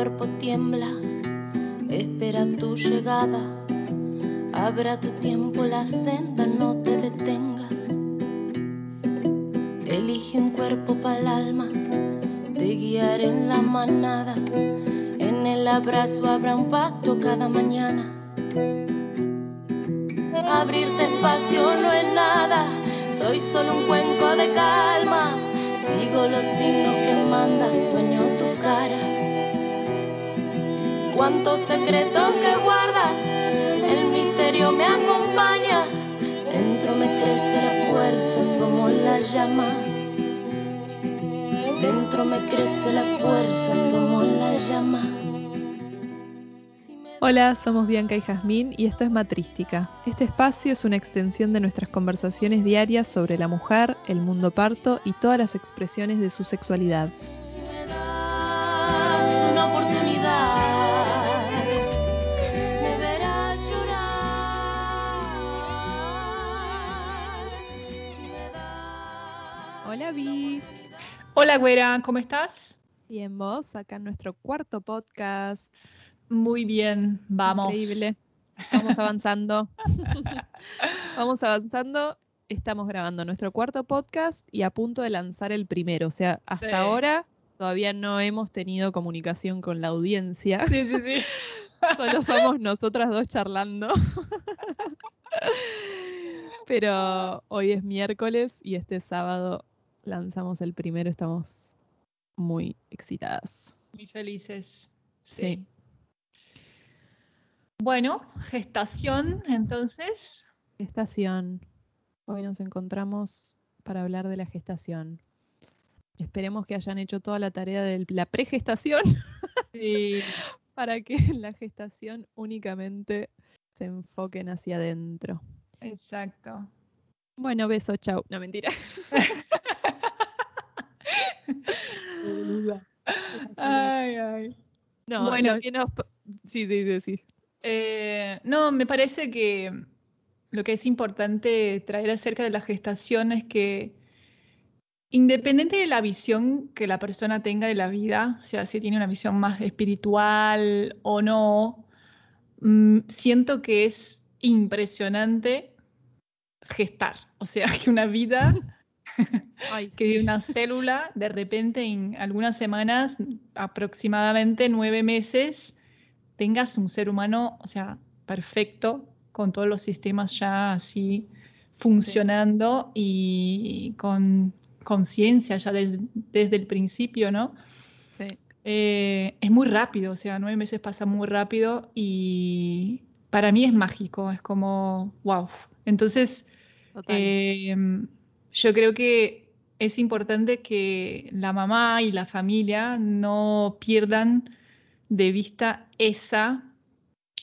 cuerpo tiembla, espera tu llegada. Abra tu tiempo la senda, no te detengas. Elige un cuerpo para el alma, te guiaré en la manada. En el abrazo habrá un pacto cada mañana. Abrirte espacio no es nada, soy solo un cuenco de calma. Sigo los signos que manda, sueño. Cuántos secretos que guarda, el misterio me acompaña. Dentro me crece la fuerza, somos la llama. Dentro me crece la fuerza, somos la llama. Hola, somos Bianca y Jazmín y esto es Matrística. Este espacio es una extensión de nuestras conversaciones diarias sobre la mujer, el mundo parto y todas las expresiones de su sexualidad. Hola güera, ¿cómo estás? Y en vos, acá en nuestro cuarto podcast. Muy bien, vamos. Increíble. Vamos avanzando. Vamos avanzando. Estamos grabando nuestro cuarto podcast y a punto de lanzar el primero. O sea, hasta Sí. ahora todavía no hemos tenido comunicación con la audiencia. Sí, sí, sí. Solo somos nosotras dos charlando. Pero hoy es miércoles y este sábado lanzamos el primero. Estamos muy excitadas. Muy felices. Sí. Bueno, gestación, entonces. Gestación. Hoy nos encontramos para hablar de la gestación. Esperemos que hayan hecho toda la tarea de la pregestación Sí. para que en la gestación únicamente se enfoquen hacia adentro. Exacto. Bueno, beso, chau. No, mentira. Ay, ay. No, Bueno. lo que nos... Sí, sí, sí, sí. Eh, no, me parece que lo que es importante traer acerca de la gestación es que independiente de la visión que la persona tenga de la vida, o sea, si tiene una visión más espiritual o no, mm, siento que es impresionante gestar. O sea, que una vida, Ay, que de sí. una célula, de repente en algunas semanas, aproximadamente nueve meses, tengas un ser humano, o sea, perfecto, con todos los sistemas ya así funcionando y con conciencia ya des- desde el principio, ¿no? Sí. Eh, es muy rápido, o sea, nueve meses pasa muy rápido y para mí es mágico, es como, wow. Entonces, eh, yo creo que es importante que la mamá y la familia no pierdan de vista esa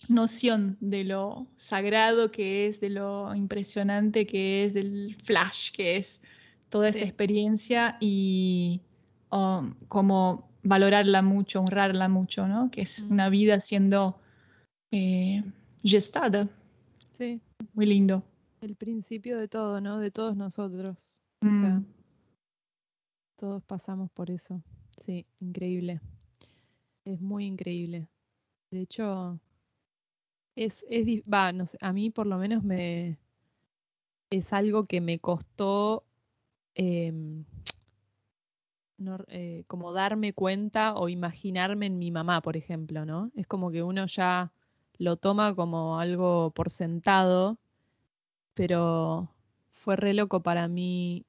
noción de lo sagrado que es, de lo impresionante que es, del flash que es toda esa experiencia y um, como valorarla mucho, honrarla mucho, ¿no? Que es Mm. una vida siendo eh, gestada. Sí. Muy lindo. El principio de todo, ¿no? De todos nosotros. O sea, Mm. todos pasamos por eso. Sí, increíble. Es muy increíble. De hecho, es, es, va, no sé, a mí por lo menos me, es algo que me costó em, no- eh, como darme cuenta o imaginarme en mi mamá, por ejemplo, ¿no? Es como que uno ya lo toma como algo por sentado, pero fue re loco para mí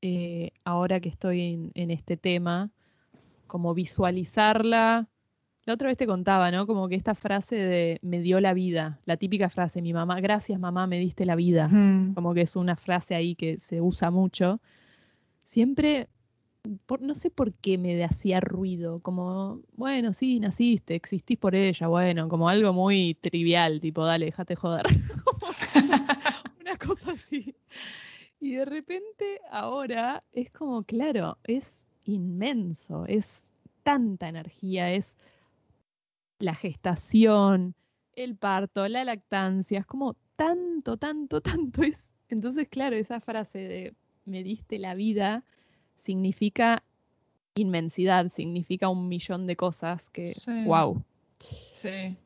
eh, ahora que estoy en, en este tema, como visualizarla. La otra vez te contaba, ¿no? Como que esta frase de me dio la vida, la típica frase, mi mamá, gracias mamá, me diste la vida Mm. como que es una frase ahí que se usa mucho, siempre, por, no sé por qué me hacía ruido, como, bueno, sí, naciste, existís por ella, bueno, como algo muy trivial, tipo, dale, déjate joder. Cosa así. Y de repente ahora es como, claro, es inmenso, es tanta energía, es la gestación, el parto, la lactancia, es como tanto, tanto, tanto es. Entonces, claro, esa frase de me diste la vida significa inmensidad, significa un millón de cosas que, Sí. wow. Sí.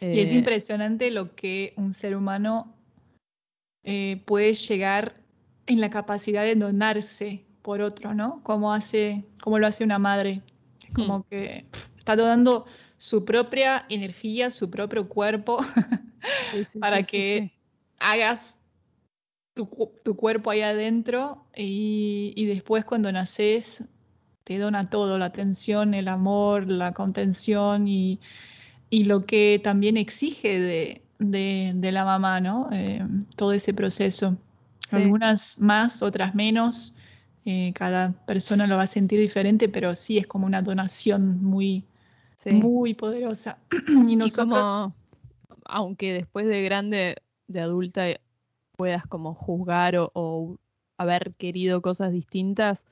Y es Eh, impresionante lo que un ser humano eh, puede llegar en la capacidad de donarse por otro, ¿no? Como hace, como lo hace una madre. Es como Hmm. que está donando su propia energía, su propio cuerpo sí, sí, para sí, que hagas tu, cu- tu cuerpo ahí adentro y, y después cuando naces te dona todo, la atención, el amor, la contención y, y lo que también exige de, de- de la mamá, ¿no? Eh, todo ese proceso. Sí. Algunas más, otras menos. eh, cada persona lo va a sentir diferente, pero sí es como una donación muy, Sí. muy poderosa. y Y nosotros, como, aunque después de grande, de adulta, puedas como juzgar o, o haber querido cosas distintas,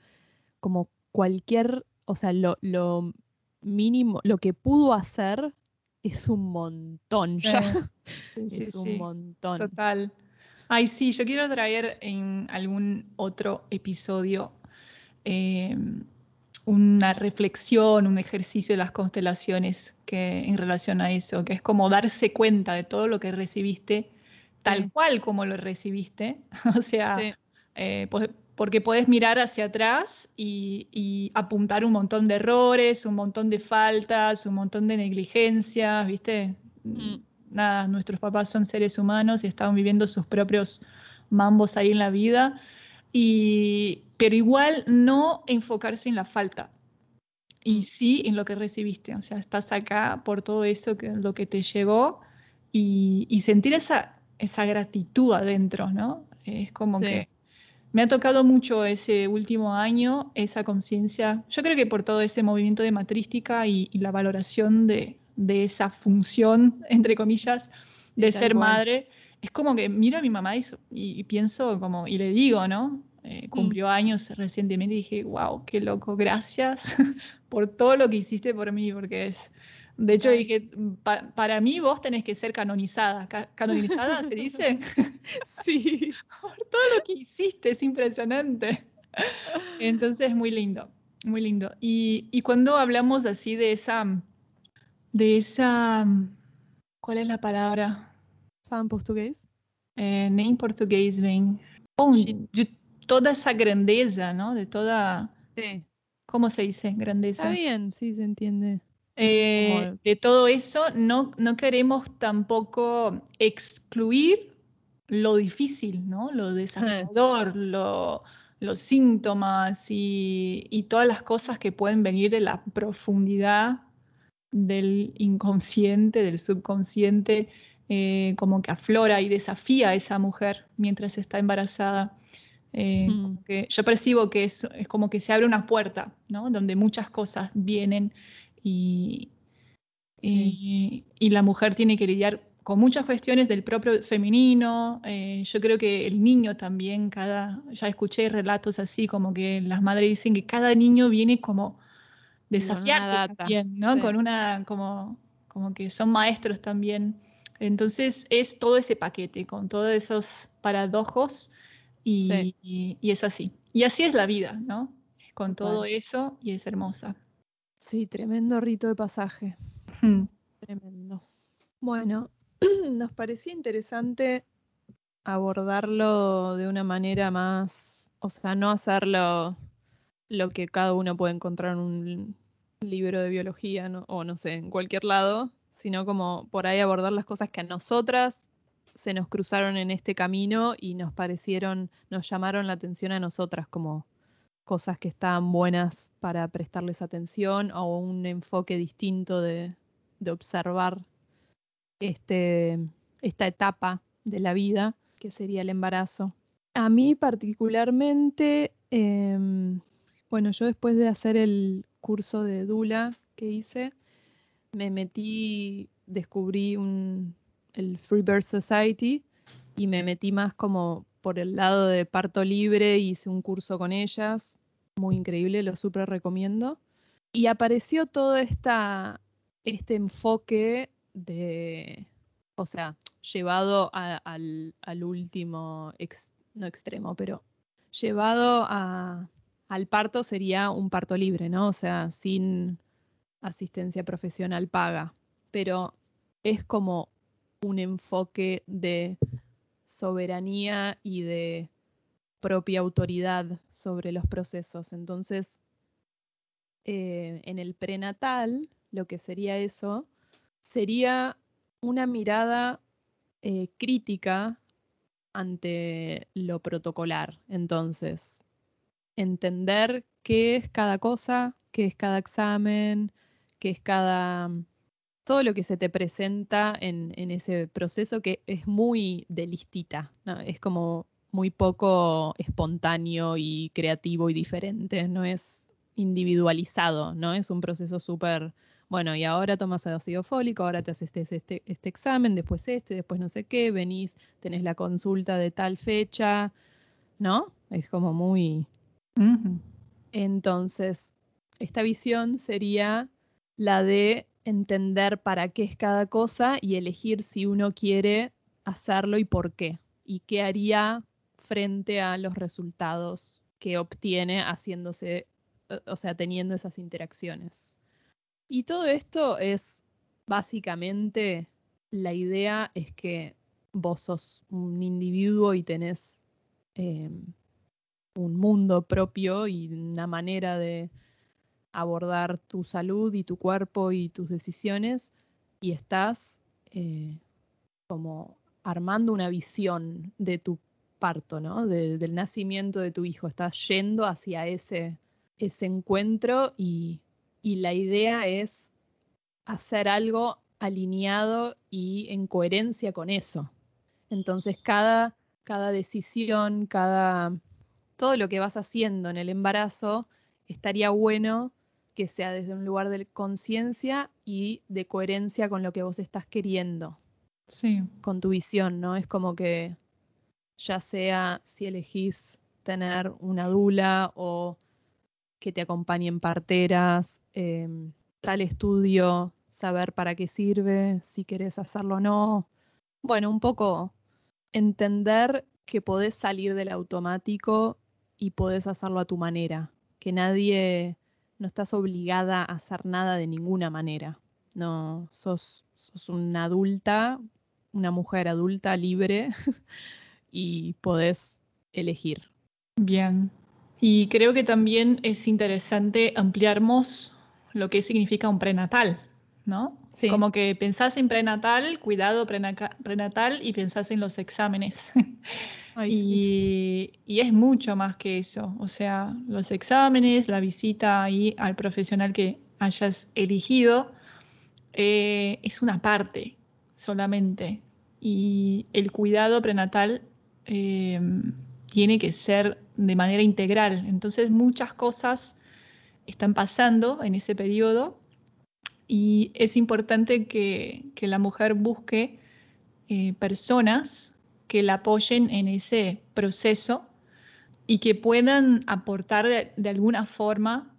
como cualquier, o sea, lo, lo mínimo, lo que pudo hacer es un montón Sí. ya. Sí, sí, es un montón. Total. Ay, sí, yo quiero traer en algún otro episodio eh, una reflexión, un ejercicio de las constelaciones que en relación a eso, que es como darse cuenta de todo lo que recibiste, tal cual como lo recibiste. O sea, eh, pues, porque podés mirar hacia atrás y, y apuntar un montón de errores, un montón de faltas, un montón de negligencias, ¿viste? Mm. Nada, nuestros papás son seres humanos y estaban viviendo sus propios mambos ahí en la vida. Y, pero igual no enfocarse en la falta y Mm. sí en lo que recibiste. O sea, estás acá por todo eso que lo que te llegó y, y sentir esa, esa gratitud adentro, ¿no? Es como Sí. que me ha tocado mucho ese último año, esa conciencia, yo creo que por todo ese movimiento de matrística y, y la valoración de, de esa función, entre comillas, de ser cual. madre, es como que miro a mi mamá y, so- y- y pienso como, y le digo, ¿no? Eh, cumplió años recientemente y dije, wow, qué loco, gracias por todo lo que hiciste por mí, porque es, de hecho Total. dije, "Pa- para mí vos tenés que ser canonizada, Ca- canonizada se dice, Sí. por todo lo que hiciste, es impresionante. Entonces, muy lindo, muy lindo. Y, y cuando hablamos así de esa, de esa, ¿cuál es la palabra? ¿Fan portugués? Eh, nem português vem. Bom, Shit. de toda esa grandeza, ¿no? De toda, Sí. ¿cómo se dice? Está Grandeza. bien, sí, se entiende. Eh, de todo eso, no, no queremos tampoco excluir lo difícil, ¿no? Lo desafiador, lo- los síntomas y, y todas las cosas que pueden venir de la profundidad del inconsciente, del subconsciente, eh, como que aflora y desafía a esa mujer mientras está embarazada. Eh, como que yo percibo que es, es como que se abre una puerta, ¿no? Donde muchas cosas vienen y, y, y la mujer tiene que lidiar con muchas cuestiones del propio femenino. eh, yo creo que el niño también, cada, ya escuché relatos así, como que las madres dicen que cada niño viene como desafiarte también, ¿no? sí. Con una, como, como que son maestros también. Entonces es todo ese paquete, con todos esos paradojos y, Sí. y- y es así. Y así es la vida, ¿no? Con todo eso y es hermosa. Sí, tremendo rito de pasaje. Mm. Tremendo. Bueno, nos parecía interesante abordarlo de una manera más, o sea, no hacerlo lo que cada uno puede encontrar en un libro de biología ¿no? o no sé, en cualquier lado, sino como por ahí abordar las cosas que a nosotras se nos cruzaron en este camino y nos parecieron, nos llamaron la atención a nosotras como cosas que estaban buenas para prestarles atención o un enfoque distinto de, observar este, esta etapa de la vida, que sería el embarazo. A mí particularmente, em, bueno, yo después de hacer el curso de Dula que hice, me metí, descubrí un, el Free Birth Society y me metí más como por el lado de parto libre, hice un curso con ellas, muy increíble, lo súper recomiendo. Y apareció todo esta, este enfoque de, o sea, llevado al, al último, no extremo, pero llevado a, al parto sería un parto libre, ¿no? O sea, sin asistencia profesional paga. Pero es como un enfoque de soberanía y de propia autoridad sobre los procesos. Entonces, eh, en el prenatal, lo que sería eso, sería una mirada eh, crítica ante lo protocolar. Entonces, entender qué es cada cosa, qué es cada examen, qué es cada... todo lo que se te presenta en, ese proceso que es muy de listita, es como muy poco espontáneo y creativo y diferente, no es individualizado, ¿no? Es un proceso súper, bueno, y ahora tomas ácido fólico, ahora te haces este, este, este, examen, después este, después no sé qué, venís, tenés la consulta de tal fecha, ¿no? Es como muy... Entonces, esta visión sería la de entender para qué es cada cosa y elegir si uno quiere hacerlo y por qué, y qué haría frente a los resultados que obtiene haciéndose o sea, teniendo esas interacciones. Y todo esto es básicamente, la idea es que vos sos un individuo y tenés em, un mundo propio y una manera de abordar tu salud y tu cuerpo y tus decisiones y estás eh, como armando una visión de tu parto, ¿no? del nacimiento de tu hijo. Estás yendo hacia ese ese encuentro y, la idea es hacer algo alineado y en coherencia con eso. Entonces cada, cada decisión, cada todo lo que vas haciendo en el embarazo estaría bueno que sea desde un lugar de conciencia y de coherencia con lo que vos estás queriendo. Sí. Con tu visión, ¿no? Es como que ya sea si elegís tener una dula o que te acompañen parteras, em, tal estudio, saber para qué sirve, si querés hacerlo o no. Bueno, un poco entender que podés salir del automático y podés hacerlo a tu manera, que nadie, no estás obligada a hacer nada de ninguna manera. No, sos, sos una adulta, una mujer adulta libre y podés elegir. Bien, y creo que también es interesante ampliarnos lo que significa un prenatal, ¿no? Sí. Como que pensás en prenatal, cuidado prenatal y pensás en los exámenes. y, es mucho más que eso. O sea, los exámenes, la visita ahí al profesional que hayas elegido, eh, es una parte solamente. Y el cuidado prenatal eh, tiene que ser de manera integral. Entonces muchas cosas están pasando en ese periodo y es importante que, la mujer busque eh, personas que la apoyen en ese proceso y que puedan aportar de, alguna forma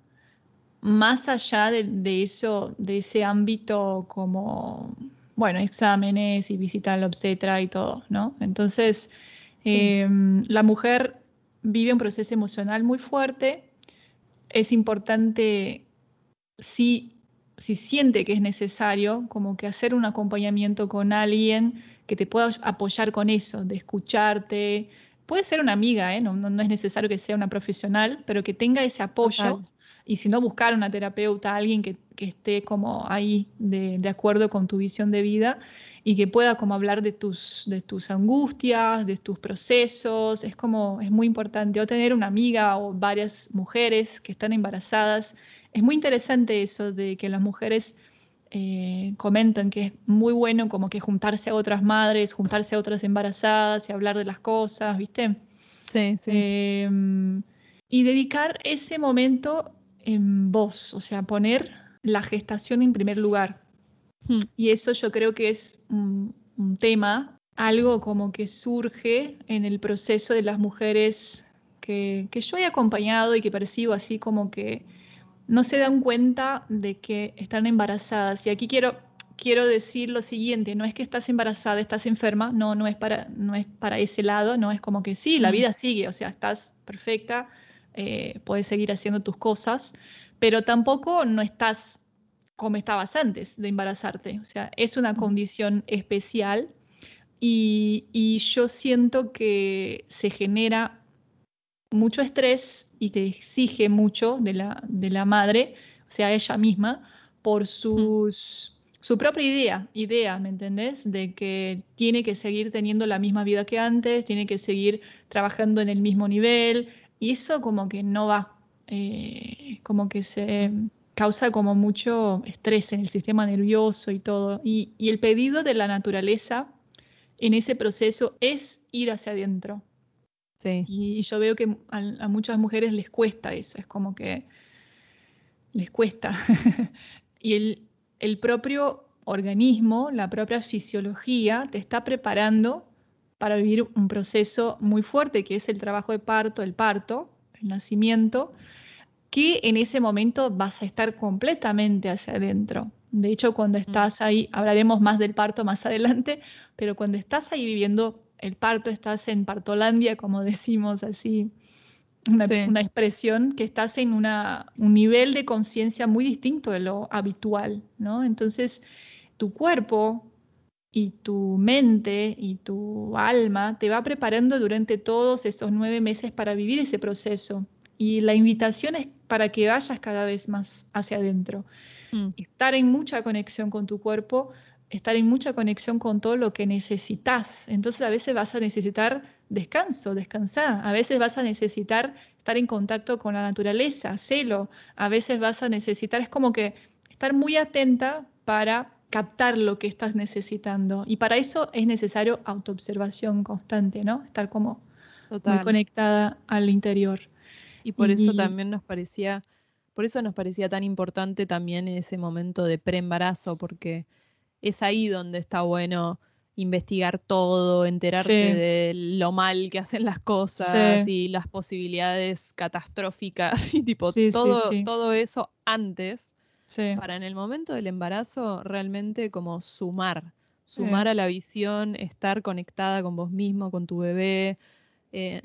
más allá de, eso, de ese ámbito como, bueno, exámenes y visita al obstetra y todo, ¿no? Entonces, Em, la mujer vive un proceso emocional muy fuerte. Es importante, si, si siente que es necesario, como que hacer un acompañamiento con alguien que te pueda apoyar con eso, de escucharte. Puede ser una amiga, ¿eh? no, no, es necesario que sea una profesional, pero que tenga ese apoyo. Y si no, buscar una terapeuta, alguien que, que esté como ahí de, de acuerdo con tu visión de vida y que pueda como hablar de tus, de tus angustias, de tus procesos. Es como, es muy importante. O tener una amiga o varias mujeres que están embarazadas. Es muy interesante eso de que las mujeres eh, comentan que es muy bueno como que juntarse a otras madres, juntarse a otras embarazadas y hablar de las cosas, ¿viste? Sí, sí. Em, y dedicar ese momento en vos, o sea, poner la gestación en primer lugar. Hmm. Y eso yo creo que es un, tema, algo como que surge en el proceso de las mujeres que, yo he acompañado y que percibo así como que no se dan cuenta de que están embarazadas. Y aquí quiero, quiero decir lo siguiente, no es que estás embarazada, estás enferma, no, no es para, no es para ese lado, no es como que sí, la vida sigue, o sea, estás perfecta, eh, puedes seguir haciendo tus cosas, pero tampoco no estás como estabas antes de embarazarte. O sea, es una condición especial y, y yo siento que se genera mucho estrés y te exige mucho de la, de la madre, o sea, ella misma, por sus, su propia idea, idea, ¿me entendés? De que tiene que seguir teniendo la misma vida que antes, tiene que seguir trabajando en el mismo nivel, y eso como que no va, eh, como que se causa como mucho estrés en el sistema nervioso y todo. Y, y el pedido de la naturaleza en ese proceso es ir hacia adentro, y yo veo que a, muchas mujeres les cuesta eso, es como que les cuesta. y el, el propio organismo, la propia fisiología, te está preparando para vivir un proceso muy fuerte, que es el trabajo de parto, el parto, el nacimiento, que en ese momento vas a estar completamente hacia adentro. De hecho, cuando mm. estás ahí, hablaremos más del parto más adelante, pero cuando estás ahí viviendo el parto, estás en partolandia, como decimos así, una, expresión, que estás en una, un nivel de conciencia muy distinto de lo habitual, ¿no? Entonces, tu cuerpo y tu mente y tu alma te va preparando durante todos esos nueve meses para vivir ese proceso. Y la invitación es para que vayas cada vez más hacia adentro. Mm. Estar en mucha conexión con tu cuerpo estar en mucha conexión con todo lo que necesitas. Entonces a veces vas a necesitar descanso, descansar. A veces vas a necesitar estar en contacto con la naturaleza, celo. A veces vas a necesitar, es como que estar muy atenta para captar lo que estás necesitando. Y para eso es necesario autoobservación constante, ¿no? Estar como muy conectada al interior. Y por eso también nos parecía, por eso nos parecía tan importante también ese momento de preembarazo, porque es ahí donde está bueno investigar todo, enterarte de lo mal que hacen las cosas y las posibilidades catastróficas y tipo todo, todo eso antes para en el momento del embarazo realmente como sumar, sumar a la visión, estar conectada con vos mismo, con tu bebé, eh,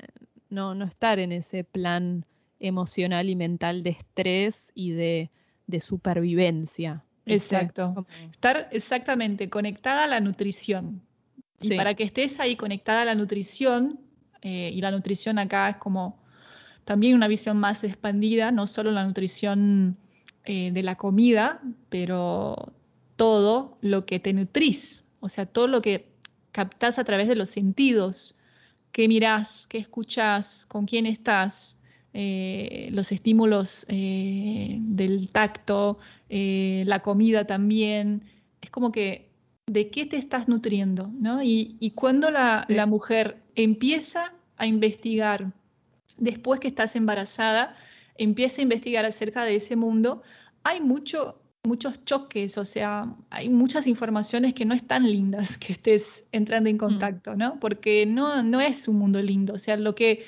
no, no estar en ese plan emocional y mental de estrés y de, de supervivencia. Exacto. Estar exactamente conectada a la nutrición. Y para que estés ahí conectada a la nutrición, eh, y la nutrición acá es como también una visión más expandida, no solo la nutrición eh, de la comida, pero todo lo que te nutrís, o sea, todo lo que captás a través de los sentidos, qué mirás, qué escuchás, con quién estás, eh, los estímulos eh, del tacto, eh, la comida también. Es como que, ¿de qué te estás nutriendo? ¿no? Y, cuando la, mujer empieza a investigar, después que estás embarazada, empieza a investigar acerca de ese mundo, hay mucho, muchos choques, o sea, hay muchas informaciones que no están lindas que estés entrando en mm. contacto, ¿no? Porque no, no es un mundo lindo, o sea, lo que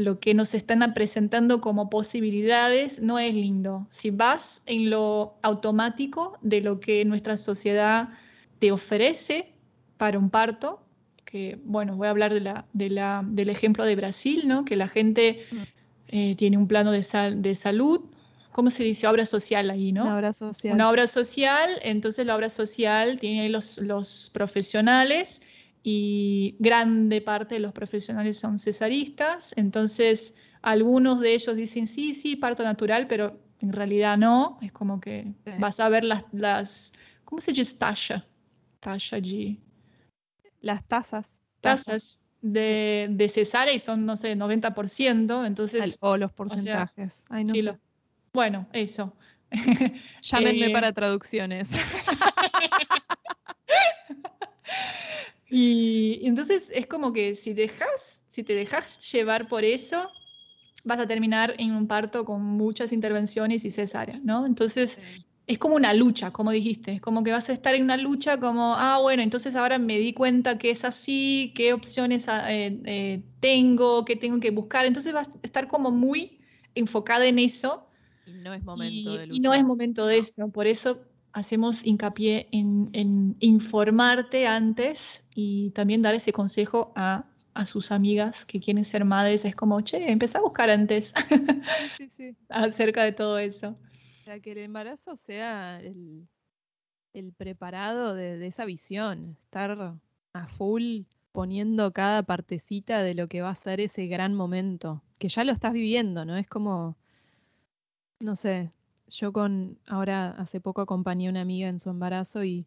lo que nos están presentando como posibilidades no es lindo. Si vas en lo automático de lo que nuestra sociedad te ofrece para un parto, que bueno, voy a hablar de la, de la, del ejemplo de Brasil, ¿no? que la gente mm. eh, tiene un plano de, de salud, ¿cómo se dice? Obra social ahí, ¿no? Una obra social. Una obra social, entonces la obra social tiene los, los profesionales y grande parte de los profesionales son cesaristas, entonces algunos de ellos dicen sí, sí, parto natural, pero en realidad no, es como que vas a ver las, las ¿cómo se dice talla? Talla allí. Las tasas. Tasas de, de cesárea y son, no sé, 90%, entonces... o los porcentajes. Ay, no sé. bueno, eso. Llámenme eh, para traducciones. Y, entonces es como que si dejas, si te dejas llevar por eso, vas a terminar en un parto con muchas intervenciones y cesárea, ¿no? Entonces es como una lucha, como dijiste, es como que vas a estar en una lucha como, ah, bueno, entonces ahora me di cuenta que es así, qué opciones ah, eh, eh, tengo, qué tengo que buscar, entonces vas a estar como muy enfocada en eso. Y no es momento de lucha. Y no es momento de eso, por eso hacemos hincapié en, informarte antes y también dar ese consejo a, a sus amigas que quieren ser madres, es como, che, empecé a buscar antes Sí, sí, sí. acerca de todo eso. Sea, que el embarazo sea el, el preparado de, de esa visión, estar a full poniendo cada partecita de lo que va a ser ese gran momento, que ya lo estás viviendo, ¿no? Es como, no sé, yo con, ahora hace poco acompañé a una amiga en su embarazo y,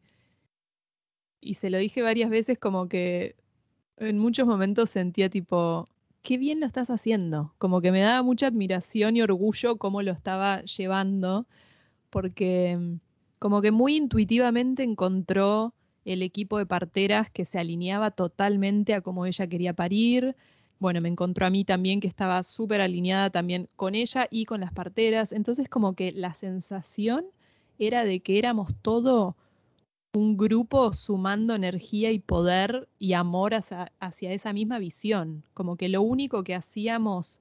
y se lo dije varias veces como que en muchos momentos sentía tipo, qué bien lo estás haciendo, como que me daba mucha admiración y orgullo cómo lo estaba llevando, porque mm, como que muy intuitivamente encontró el equipo de parteras que se alineaba totalmente a cómo ella quería parir. Bueno, me encontró a mí también que estaba súper alineada también con ella y con las parteras. Entonces como que la sensación era de que éramos todo un grupo sumando energía y poder y amor hacia, hacia esa misma visión. Como que lo único que hacíamos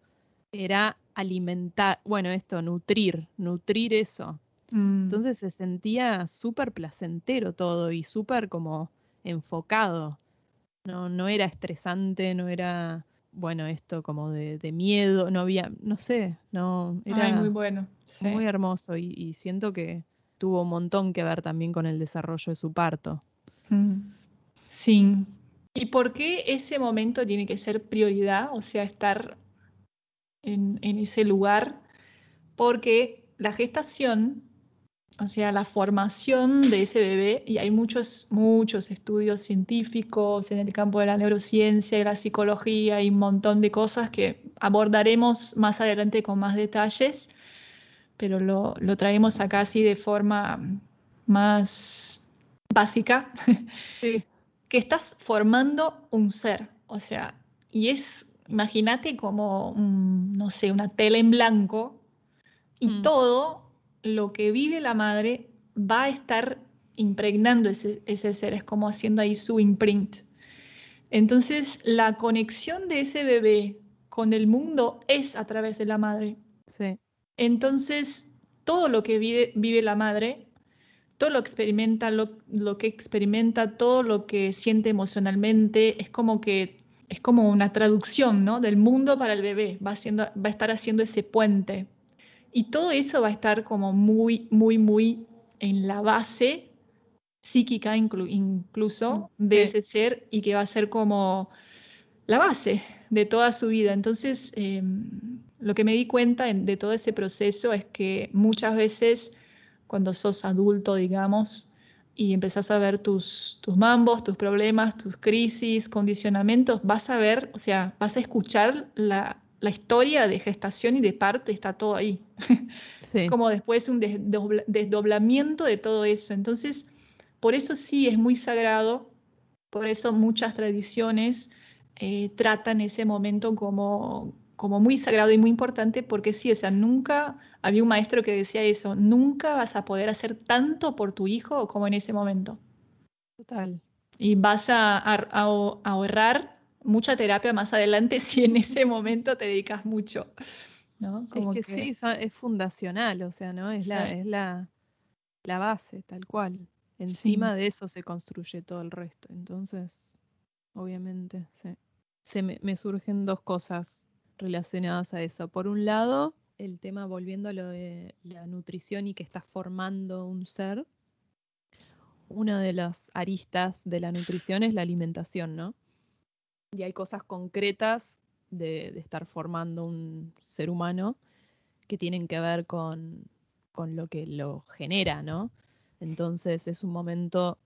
era alimentar, bueno, esto, nutrir, nutrir eso. Mm, Entonces se sentía súper placentero todo y súper como enfocado. No, no era estresante, no era, bueno, esto como de, de miedo, no había, no sé, no, era Ay, muy bueno. sí. muy hermoso y, y siento que tuvo un montón que ver también con el desarrollo de su parto. Mm, Sí. ¿Y por qué ese momento tiene que ser prioridad? O sea, estar en, en ese lugar. Porque la gestación, o sea, la formación de ese bebé, y hay muchos, muchos estudios científicos en el campo de la neurociencia y la psicología y un montón de cosas que abordaremos más adelante con más detalles, pero lo, lo traemos acá así de forma más básica. Sí. que estás formando un ser, o sea, y es, imagínate como, un, no sé, una tela en blanco y Mm. todo lo que vive la madre va a estar impregnando ese, ese ser, es como haciendo ahí su imprint. Entonces, la conexión de ese bebé con el mundo es a través de la madre. Sí, Entonces, todo lo que vive, vive la madre, todo lo experimenta, lo, lo que experimenta, todo lo que siente emocionalmente, es como que es como una traducción, ¿no? Del mundo para el bebé, va, haciendo, va a estar haciendo ese puente. Y todo eso va a estar como muy, muy, muy en la base psíquica inclu- incluso Mm, de sí. ese ser y que va a ser como la base de toda su vida. Entonces, eh, lo que me di cuenta en- de todo ese proceso es que muchas veces cuando sos adulto, digamos, y empezás a ver tus, tus mambos, tus problemas, tus crisis, condicionamientos, vas a ver, o sea, vas a escuchar la, la historia de gestación y de parto, está todo ahí. sí, Como después un desdobla- desdoblamiento de todo eso. Entonces, por eso sí es muy sagrado, por eso muchas tradiciones eh, tratan ese momento como, como muy sagrado y muy importante, porque sí, o sea, nunca había un maestro que decía eso, nunca vas a poder hacer tanto por tu hijo como en ese momento. total. Y vas a, a- a ahorrar mucha terapia más adelante si en ese momento te dedicas mucho. ¿no? Es que que- sí, es fundacional, o sea, ¿no? Es la, es la, la base, tal cual. Encima de eso se construye todo el resto. Entonces, obviamente, sí. Se me, me surgen dos cosas relacionadas a eso. Por un lado, el tema volviendo a lo de la nutrición y que estás formando un ser. Una de las aristas de la nutrición es la alimentación, ¿no? Y hay cosas concretas de, estar formando un ser humano que tienen que ver con, con lo que lo genera, ¿no? Entonces es un momento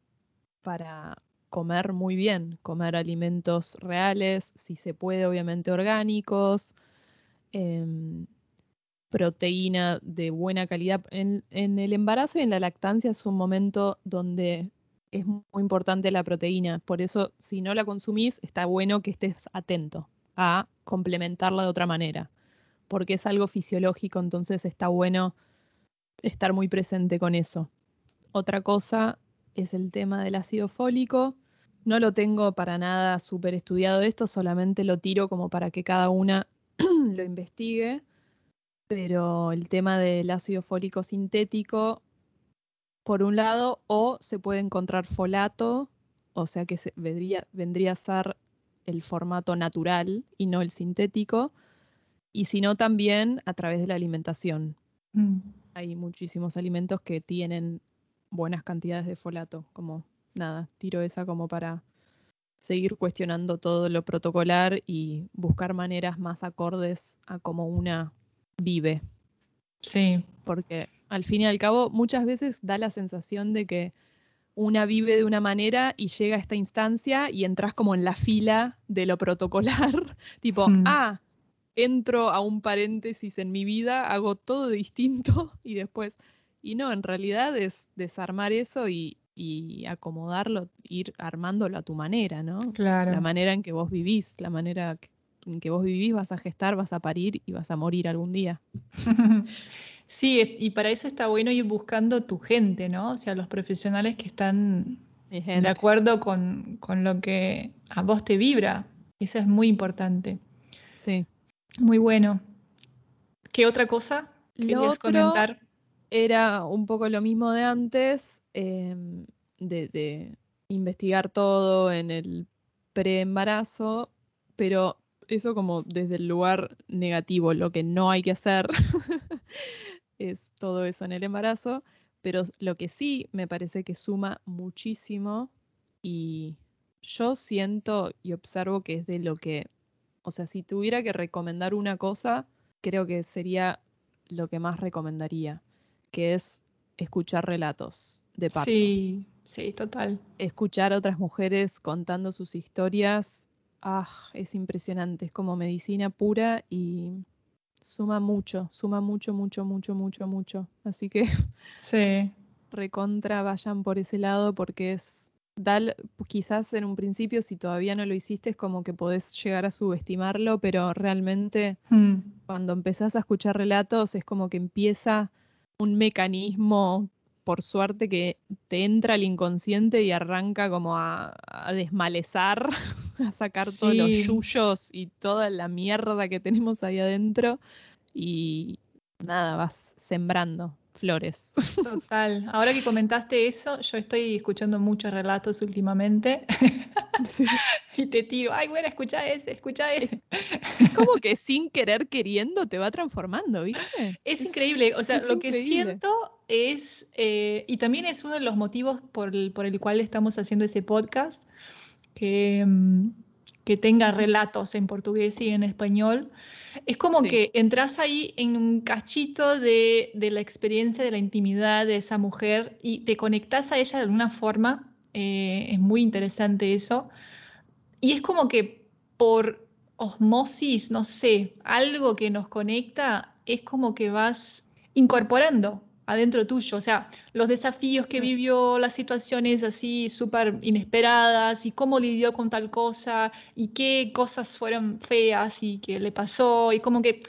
para comer muy bien, comer alimentos reales, si se puede, obviamente orgánicos, em, proteína de buena calidad. En, en el embarazo y en la lactancia es un momento donde es muy importante la proteína, por eso si no la consumís, está bueno que estés atento a complementarla de otra manera, porque es algo fisiológico, entonces está bueno estar muy presente con eso. Otra cosa es el tema del ácido fólico. No lo tengo para nada súper estudiado esto, solamente lo tiro como para que cada una lo investigue. Pero el tema del ácido fólico sintético, por un lado, o se puede encontrar folato, o sea que se, vendría, vendría a ser el formato natural y no el sintético, y sino también a través de la alimentación. Mm. Hay muchísimos alimentos que tienen buenas cantidades de folato, como nada, tiro esa como para seguir cuestionando todo lo protocolar y buscar maneras más acordes a cómo una vive. Sí. Porque al fin y al cabo muchas veces da la sensación de que una vive de una manera y llega a esta instancia y entras como en la fila de lo protocolar, tipo, Mm. ah, entro a un paréntesis en mi vida, hago todo distinto y después, y no, en realidad es desarmar eso y, y acomodarlo, ir armándolo a tu manera, ¿no? Claro. La manera en que vos vivís, la manera en que vos vivís, vas a gestar, vas a parir y vas a morir algún día. Sí, y para eso está bueno ir buscando tu gente, ¿no? O sea, los profesionales que están de acuerdo con, con lo que a vos te vibra. Eso es muy importante. Sí. Muy bueno. ¿Qué otra cosa Lo querías otro comentar? era un poco lo mismo de antes, em, de, de investigar todo en el preembarazo, pero eso como desde el lugar negativo, lo que no hay que hacer es todo eso en el embarazo, pero lo que sí me parece que suma muchísimo y yo siento y observo que es de lo que, o sea, si tuviera que recomendar una cosa, creo que sería lo que más recomendaría, que es escuchar relatos de parto. Sí, sí, total. Escuchar a otras mujeres contando sus historias, ah, es impresionante, es como medicina pura y suma mucho, suma mucho, mucho, mucho, mucho, mucho. Así que Sí, recontra vayan por ese lado porque es dal, quizás en un principio si todavía no lo hiciste es como que podés llegar a subestimarlo, pero realmente Mm, cuando empezás a escuchar relatos es como que empieza un mecanismo, por suerte, que te entra al inconsciente y arranca como a, a desmalezar, a sacar todos los yuyos y toda la mierda que tenemos ahí adentro y nada, vas sembrando flores. total. Ahora que comentaste eso, yo estoy escuchando muchos relatos últimamente Sí. y te tiro, ay, bueno, escucha ese, escucha ese. Es como que sin querer queriendo te va transformando, ¿viste? Es increíble, o sea, lo que increíble. siento es, eh, y también es uno de los motivos por el, por el cual estamos haciendo ese podcast, que, mm, que tenga relatos en portugués y en español. Es como Sí. que entras ahí en un cachito de, de la experiencia, de la intimidad de esa mujer y te conectas a ella de alguna forma. eh, es muy interesante eso. Y es como que por osmosis, no sé, algo que nos conecta, es como que vas incorporando adentro tuyo, o sea, los desafíos que vivió, las situaciones así súper inesperadas y cómo lidió con tal cosa y qué cosas fueron feas y qué le pasó y como que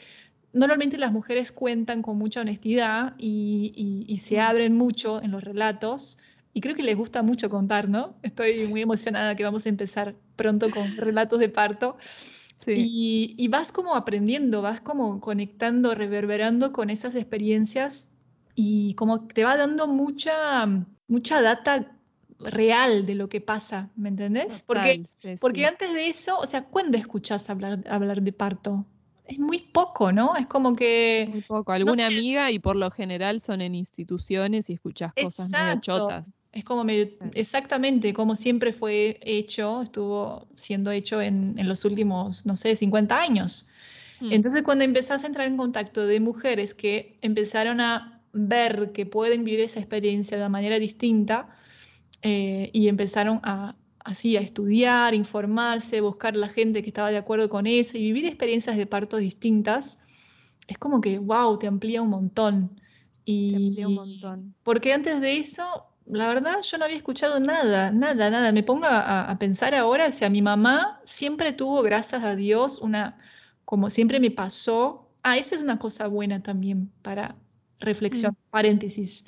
normalmente las mujeres cuentan con mucha honestidad y, y- y se Mm. abren mucho en los relatos y creo que les gusta mucho contar, ¿no? Estoy muy emocionada que vamos a empezar pronto con relatos de parto. Sí. Y, y vas como aprendiendo, vas como conectando, reverberando con esas experiencias y como te va dando mucha, mucha data real de lo que pasa, ¿me entendés? Porque, sí, porque sí. antes de eso, o sea, ¿cuándo escuchás hablar, hablar de parto? Es muy poco, ¿no? Es como que... Muy poco. Alguna sé. amiga y por lo general son en instituciones y escuchás cosas medio Exacto. chotas. Es como medio, exactamente como siempre fue hecho, estuvo siendo hecho en, en los últimos, no sé, 50 años. Mm. Entonces, cuando empezás a entrar en contacto de mujeres que empezaron a ver que pueden vivir esa experiencia de una manera distinta eh, y empezaron a así a estudiar, informarse, buscar la gente que estaba de acuerdo con eso y vivir experiencias de parto distintas, es como que, wow, te amplía un montón. Y Te amplía un montón. porque antes de eso, la verdad, yo no había escuchado nada, nada, nada. Me pongo a, a pensar ahora, o sea, mi mamá siempre tuvo, gracias a Dios, una, como siempre me pasó. Ah, esa es una cosa buena también para reflexión, Mm. paréntesis.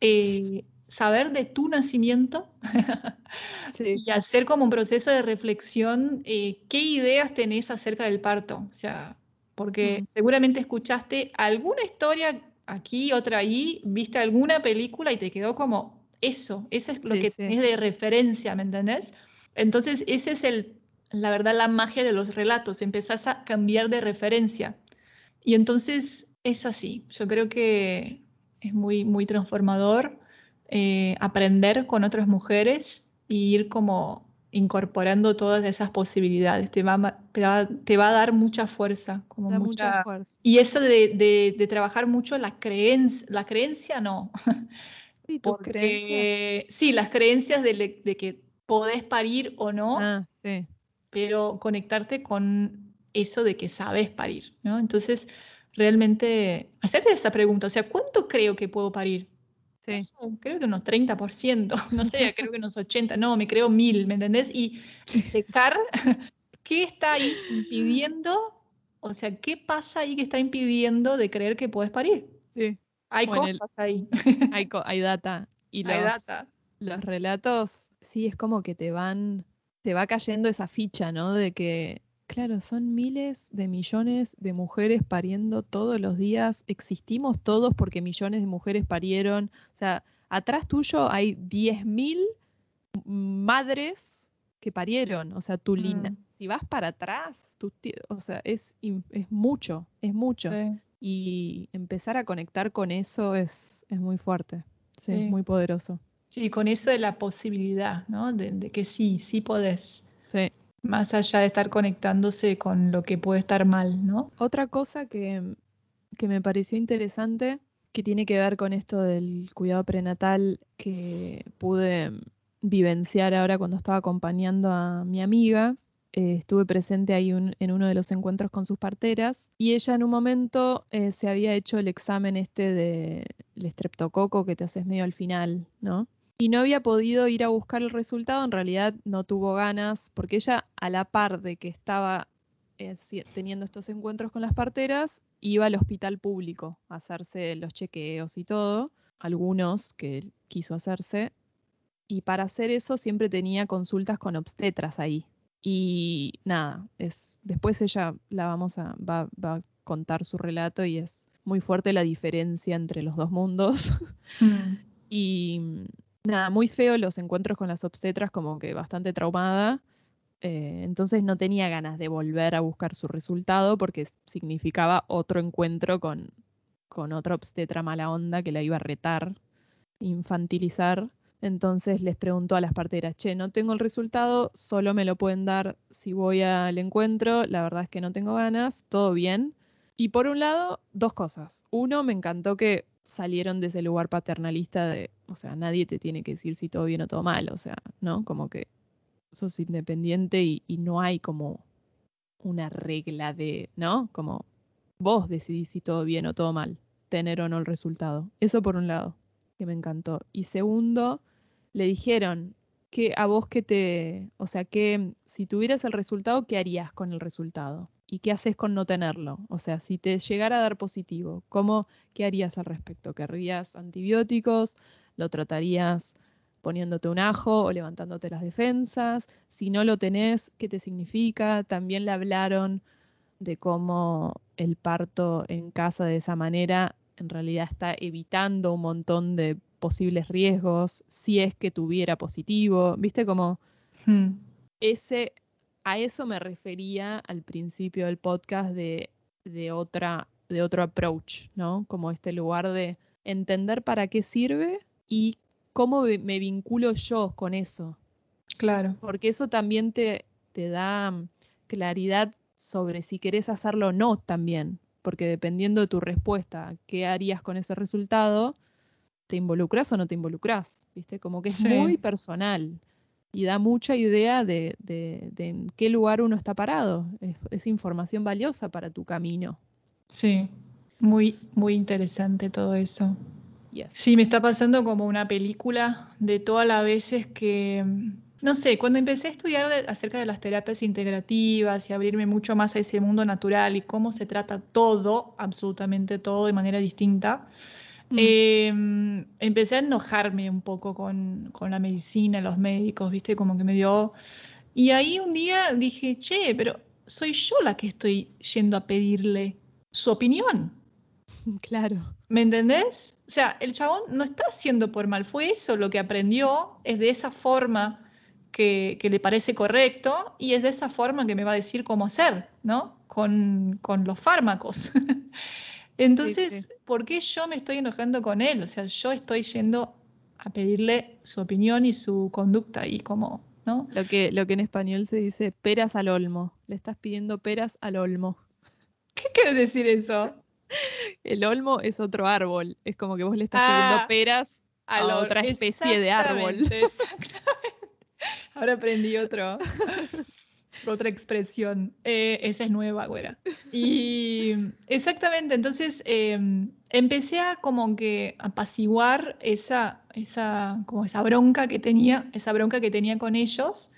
Eh, saber de tu nacimiento Sí. y hacer como un proceso de reflexión, eh, ¿qué ideas tenés acerca del parto? O sea, porque Mm. seguramente escuchaste alguna historia aquí, otra ahí, viste alguna película y te quedó como eso, eso es lo Sí, que sí. tenés de referencia, ¿me entendés? Entonces, ese es el, la verdad, la magia de los relatos, empezás a cambiar de referencia. Y entonces es así, yo creo que es muy, muy transformador eh, aprender con otras mujeres y ir como incorporando todas esas posibilidades. Te va, te va, te va a dar mucha fuerza. Como mucha, fuerza. Y eso de, de, trabajar mucho la creencia, la creencia no. Sí, las creencias de, de, que podés parir o no. Ah, sí. Pero conectarte con eso de que sabes parir, ¿no? Entonces, realmente, hacerte esa pregunta, o sea, ¿cuánto creo que puedo parir? creo que unos 30%, no sé, creo que unos 80, no, me creo mil, ¿me entendés? Y, checar qué está ahí impidiendo, o sea, qué pasa ahí que está impidiendo de creer que puedes parir. Sí. Hay cosas ahí. Hay, hay data. Y los, hay data. los relatos, sí, es como que te van, te va cayendo esa ficha, ¿no? De que Claro, son miles de millones de mujeres pariendo todos los días. Existimos todos porque millones de mujeres parieron. O sea, atrás tuyo hay 10.000 madres que parieron. O sea, tu mm. si vas para atrás, tu o sea, es, es mucho, es mucho. Y empezar a conectar con eso es, es muy fuerte, sí, es muy poderoso. Sí, con eso de la posibilidad, ¿no? De, de que sí, sí podés. Sí más allá de estar conectándose con lo que puede estar mal, ¿no? Otra cosa que, que me pareció interesante, que tiene que ver con esto del cuidado prenatal que pude vivenciar ahora cuando estaba acompañando a mi amiga. Eh, estuve presente ahí en uno de los encuentros con sus parteras y ella en un momento eh, se había hecho el examen este de el estreptococo que te haces medio al final, ¿no? Y no había podido ir a buscar el resultado, en realidad no tuvo ganas, porque ella a la par de que estaba eh, teniendo estos encuentros con las parteras, iba al hospital público a hacerse los chequeos y todo, algunos que quiso hacerse, y para hacer eso siempre tenía consultas con obstetras ahí. Y nada, es después ella la vamos a va, va a contar su relato y es muy fuerte la diferencia entre los dos mundos. Mm. y nada, muy feo los encuentros con las obstetras, como que bastante traumada. Eh, entonces no tenía ganas de volver a buscar su resultado porque significaba otro encuentro con, con otra obstetra mala onda que la iba a retar, infantilizar. Entonces les preguntó a las parteras, che, no tengo el resultado, solo me lo pueden dar si voy al encuentro, la verdad es que no tengo ganas, todo bien. Y por un lado, dos cosas. Uno, me encantó que salieron de ese lugar paternalista de, o sea, nadie te tiene que decir si todo bien o todo mal, o sea, ¿no? Como que sos independiente y, no hay como una regla de, ¿no? Como vos decidís si todo bien o todo mal, tener o no el resultado. Eso por un lado, que me encantó. Y segundo, le dijeron que a vos que te, o sea, que si tuvieras el resultado, ¿qué harías con el resultado? ¿Y qué haces con no tenerlo? O sea, si te llegara a dar positivo, ¿cómo, ¿qué harías al respecto? ¿Querrías antibióticos? ¿Lo tratarías poniéndote un ajo o levantándote las defensas? Si no lo tenés, ¿qué te significa? También le hablaron de cómo el parto en casa de esa manera en realidad está evitando un montón de posibles riesgos si es que tuviera positivo. ¿Viste cómo hmm. ese a eso me refería al principio del podcast de, de, otra, de otro approach, ¿no? Como este lugar de entender para qué sirve y cómo me vinculo yo con eso. Claro. Porque eso también te, te da mm, claridad sobre si querés hacerlo o no también. Porque dependiendo de tu respuesta, qué harías con ese resultado, te involucras o no te involucras, ¿viste? Como que es muy personal y da mucha idea de, de, en qué lugar uno está parado. Es, información valiosa para tu camino. Sí, muy, muy interesante todo eso. Sí, me está pasando como una película de todas las veces que, no sé, cuando empecé a estudiar acerca de las terapias integrativas y abrirme mucho más a ese mundo natural y cómo se trata todo, absolutamente todo de manera distinta, Mm. Em, empecé a enojarme un poco con, la medicina, los médicos, ¿viste? Como que me dio... Y ahí un día dije, che, pero soy yo la que estoy yendo a pedirle su opinión. Claro. ¿Me entendés? O sea, el chabón no está haciendo por mal, fue eso lo que aprendió, es de esa forma que, que, le parece correcto y es de esa forma que me va a decir cómo hacer, ¿no? Con, con los fármacos. Entonces, sí, sí. ¿por qué yo me estoy enojando con él? O sea, yo estoy yendo a pedirle su opinión y su conducta y como, ¿no? Lo que, lo que en español se dice peras al olmo. Le estás pidiendo peras al olmo. ¿Qué quiere decir eso? El olmo es otro árbol. Es como que vos le estás ah, pidiendo peras a otra especie de árbol. Exactamente. Ahora aprendí otro. otra expresión. Eh, esa es nueva, güera. Y exactamente, entonces eh, empecé a como que apaciguar esa, esa, como esa bronca que tenía, esa bronca que tenía con ellos.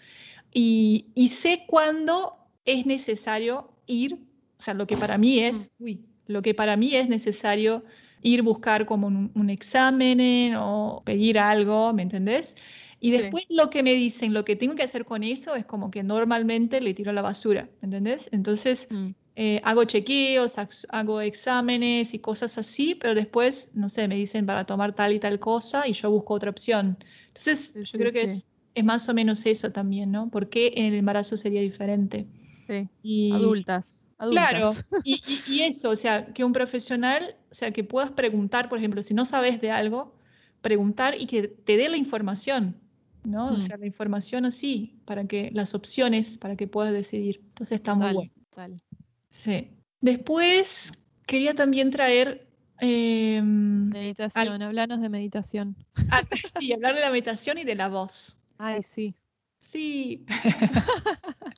Y, y sé cuándo es necesario ir, o sea, lo que para mí es, uy, lo que para mí es necesario ir buscar como un, un examen o pedir algo, ¿me entendés? Y sí. después lo que me dicen, lo que tengo que hacer con eso es como que normalmente le tiro a la basura, ¿entendés? Entonces mm. eh, hago chequeos, hago exámenes y cosas así, pero después, no sé, me dicen para tomar tal y tal cosa y yo busco otra opción. Entonces sí, yo creo que es, es, más o menos eso también, ¿no? ¿Por qué en el embarazo sería diferente? Sí, y, adultas. Adultas. Claro, y, y, y, eso, o sea, que un profesional, o sea, que puedas preguntar, por ejemplo, si no sabes de algo, preguntar y que te dé la información, ¿no? O sea, la información así, para que las opciones, para que puedas decidir. Entonces está muy Tal, bueno. tal. Sí. Después quería también traer... Eh, Meditación, al- hablanos de meditación. ah, sí, hablar de la meditación y de la voz. Ay, sí. Sí.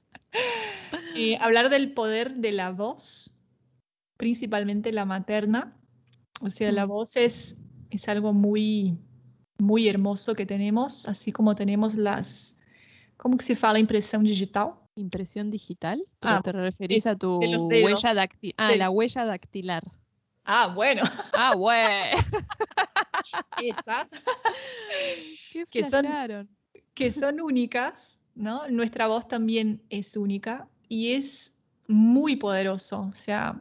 Eh, hablar del poder de la voz, principalmente la materna. O sea, la Mm. voz es, es algo muy, muy hermoso que tenemos, así como tenemos las, ¿cómo que se fala impresión digital? Impresión digital, pero Ah, te referís a tu de huella dactilar. Ah, Sí. la huella dactilar. Ah, bueno, Ah, güey. esa, ¿Qué Que son- que son únicas, ¿no? Nuestra voz también es única y es muy poderoso, o sea,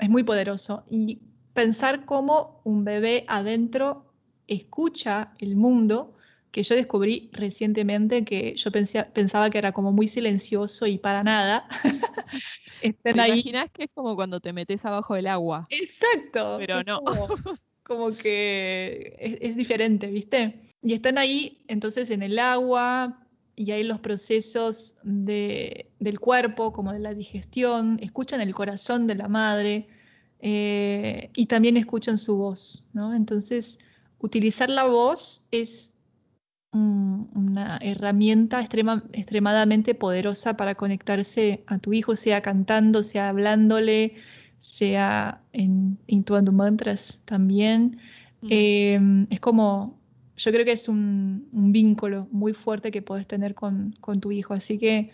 es muy poderoso. Y pensar cómo un bebé adentro escucha el mundo, que yo descubrí recientemente que yo pensé- pensaba que era como muy silencioso y para nada. Están ¿Te ahí. imaginas que es como cuando te metes abajo del agua? Exacto. Pero no. Como, como que es, es diferente, ¿viste? Y están ahí entonces en el agua y hay los procesos de, del cuerpo, como de la digestión, escuchan el corazón de la madre eh, y también escuchan su voz, ¿no? Entonces, utilizar la voz es un- una herramienta extrema- extremadamente poderosa para conectarse a tu hijo, sea cantando, sea hablándole, sea en, intuando mantras también. Mm. Eh, es como, yo creo que es un, un vínculo muy fuerte que puedes tener con, con tu hijo, así que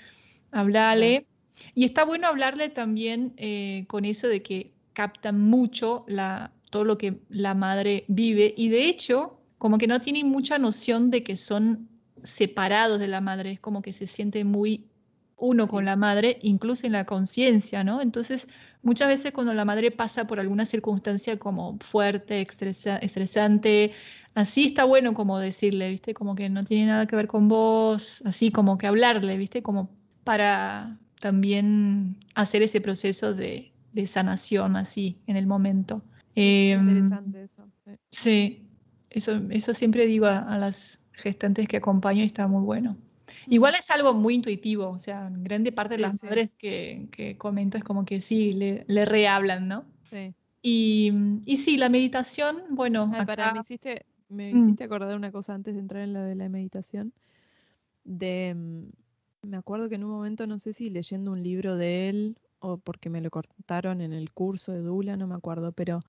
hablale. Y está bueno hablarle también eh, con eso de que capta mucho la, todo lo que la madre vive y de hecho como que no tienen mucha noción de que son separados de la madre, es como que se siente muy uno Sí, con la madre, incluso en la conciencia, ¿no? Entonces, muchas veces cuando la madre pasa por alguna circunstancia como fuerte, estresa- estresante, así está bueno como decirle, ¿viste? Como que no tiene nada que ver con vos, así como que hablarle, ¿viste? Como para también hacer ese proceso de, de sanación así en el momento. Es Em, interesante eso. sí. Eso, eso siempre digo a, a las gestantes que acompaño y está muy bueno. Igual es algo muy intuitivo, o sea, grande parte de Sí, las sí. madres que, que comento es como que sí, le, le rehablan, ¿no? Sí. Y, y sí, la meditación, bueno, Ay, pará, me acá, hiciste, me Mm. hiciste acordar una cosa antes de entrar en lo de la meditación. De, mm, me acuerdo que en un momento, no sé si leyendo un libro de él o porque me lo cortaron en el curso de Dula, no me acuerdo, pero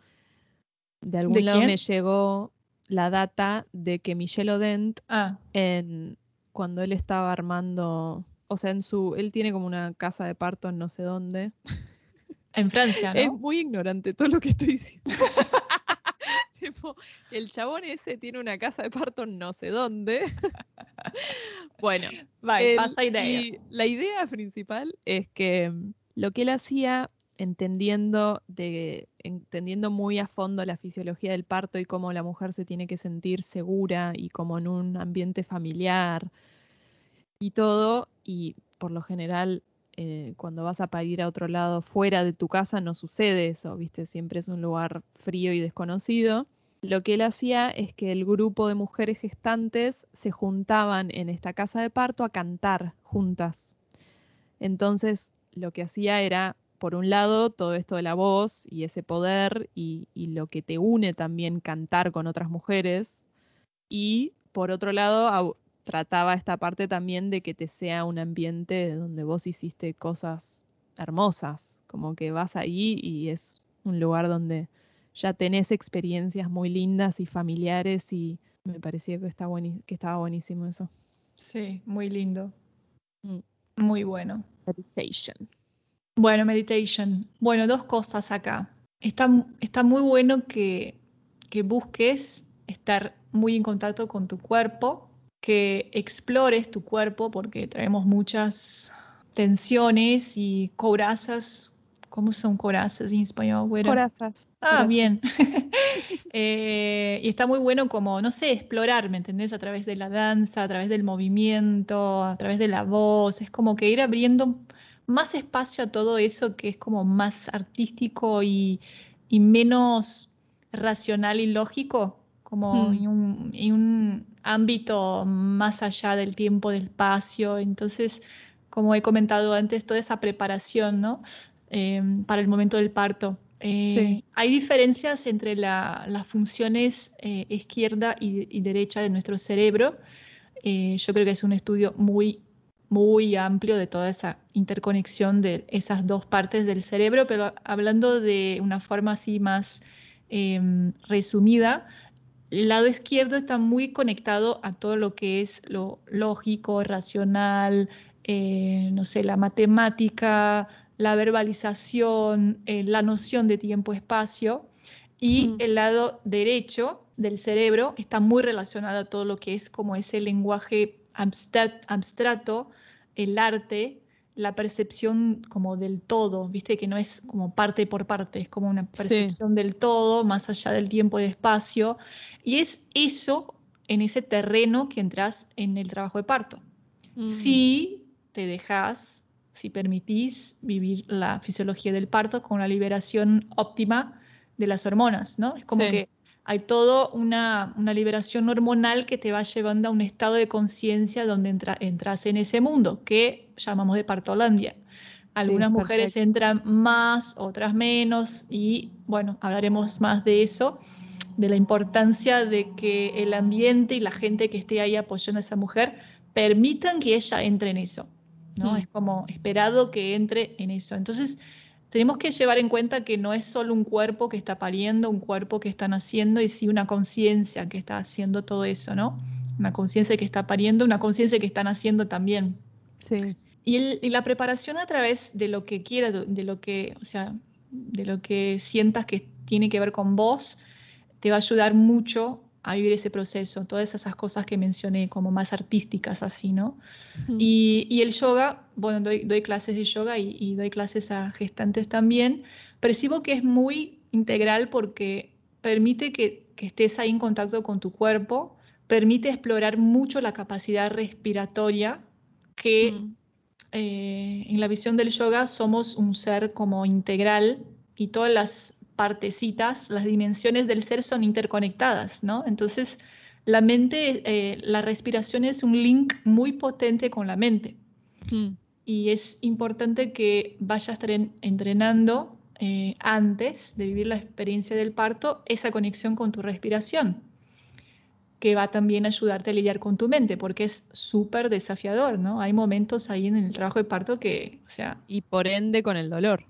de algún ¿de lado quién? me llegó la data de que Michel Odent, Ah, en, cuando él estaba armando, o sea, en su, él tiene como una casa de parto en no sé dónde. en Francia, Es ¿no? muy ignorante todo lo que estoy diciendo. Tipo, el chabón ese tiene una casa de parto en no sé dónde. Bueno, pasa idea. y la idea principal es que mm, lo que él hacía, entendiendo, de, entendiendo muy a fondo la fisiología del parto y cómo la mujer se tiene que sentir segura y como en un ambiente familiar, y todo, y por lo general eh, cuando vas a parir a otro lado fuera de tu casa no sucede eso, ¿viste? Siempre es un lugar frío y desconocido. Lo que él hacía es que el grupo de mujeres gestantes se juntaban en esta casa de parto a cantar juntas. Entonces, lo que hacía era, por un lado, todo esto de la voz y ese poder y, y lo que te une también cantar con otras mujeres. Y por otro lado, trataba esta parte también de que te sea un ambiente donde vos hiciste cosas hermosas, como que vas ahí y es un lugar donde ya tenés experiencias muy lindas y familiares y me parecía que, está que estaba buenísimo eso. Sí, muy lindo. Mm. Muy bueno. Meditation. Bueno, meditation. Bueno, dos cosas acá. Está, está muy bueno que, que busques estar muy en contacto con tu cuerpo que explores tu cuerpo porque traemos muchas tensiones y corazas. ¿Cómo son corazas en español? Corazas. Ah, bien. Eh, y está muy bueno como, no sé, explorar, ¿me entendés? A través de la danza, a través del movimiento, a través de la voz. Es como que ir abriendo más espacio a todo eso que es como más artístico y, y menos racional y lógico como hmm. en, un, ámbito más allá del tiempo, del espacio. Entonces, como he comentado antes, toda esa preparación ¿no? Eh, para el momento del parto. Eh, hay diferencias entre las funciones eh, izquierda y, derecha de nuestro cerebro. yo creo que es un estudio muy, muy amplio de toda esa interconexión de esas dos partes del cerebro, pero hablando de una forma así más resumida, el lado izquierdo está muy conectado a todo lo que es lo lógico, racional, eh, no sé, la matemática, la verbalización, eh, la noción de tiempo-espacio. Y el lado derecho del cerebro está muy relacionado a todo lo que es como ese lenguaje abstracto, el arte, la percepción como del todo, viste que no es como parte por parte, es como una percepción del todo, más allá del tiempo y espacio. Y es eso, en ese terreno que entras en el trabajo de parto. Mm. Si te dejas, si permitís vivir la fisiología del parto con la liberación óptima de las hormonas, ¿no? Es como que hay toda una, liberación hormonal que te va llevando a un estado de conciencia donde entras en ese mundo que llamamos de partolandia. Algunas mujeres entran más, otras menos, y bueno, hablaremos más de eso, de la importancia de que el ambiente y la gente que esté ahí apoyando a esa mujer permitan que ella entre en eso. ¿no? Es como esperado que entre en eso. Entonces, tenemos que llevar en cuenta que no es solo un cuerpo que está pariendo, un cuerpo que está naciendo, y sí una conciencia que está haciendo todo eso, ¿no? Una conciencia que está pariendo, una conciencia que está naciendo también. Sí. Y, la preparación a través de lo que quieras, de lo que, o sea, de lo que sientas que tiene que ver con vos, te va a ayudar mucho a vivir ese proceso, todas esas cosas que mencioné como más artísticas así, ¿no? y, el yoga, bueno, doy, clases de yoga y, doy clases a gestantes también, percibo que es muy integral porque permite que, estés ahí en contacto con tu cuerpo, permite explorar mucho la capacidad respiratoria que eh, en la visión del yoga somos un ser como integral y todas las partecitas, las dimensiones del ser son interconectadas, ¿no? Entonces, la mente, eh, la respiración es un link muy potente con la mente. Mm. Y es importante que vayas entrenando eh, antes de vivir la experiencia del parto esa conexión con tu respiración, que va también a ayudarte a lidiar con tu mente, porque es súper desafiador, ¿no? Hay momentos ahí en el trabajo de parto que, o sea... Y por ende con el dolor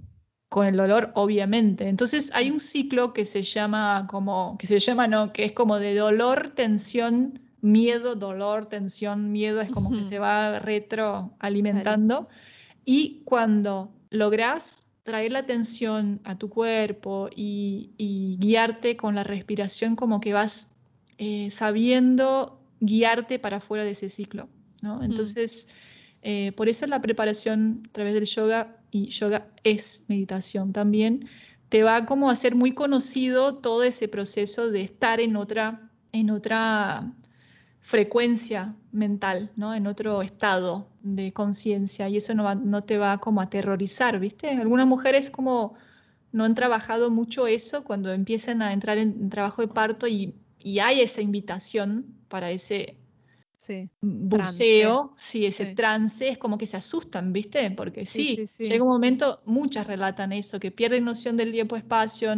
con el dolor, obviamente. Entonces hay un ciclo que se llama como, que se llama, no, que es como de dolor, tensión, miedo, dolor, tensión, miedo, es como que se va retroalimentando. Y cuando logras traer la atención a tu cuerpo y, guiarte con la respiración, como que vas eh, sabiendo guiarte para fuera de ese ciclo. ¿no? Entonces, eh, por eso la preparación a través del yoga y yoga es meditación también, te va como a hacer muy conocido todo ese proceso de estar en otra, en otra frecuencia mental, ¿no? En otro estado de conciencia y eso no, no te va como a aterrorizar, ¿viste? Algunas mujeres como no han trabajado mucho eso cuando empiezan a entrar en, trabajo de parto y, hay esa invitación para ese buceo, sí, ese trance, es como que se asustan, ¿viste? Porque sí, llega un momento, muchas relatan eso, que pierden noción del tiempo-espacio,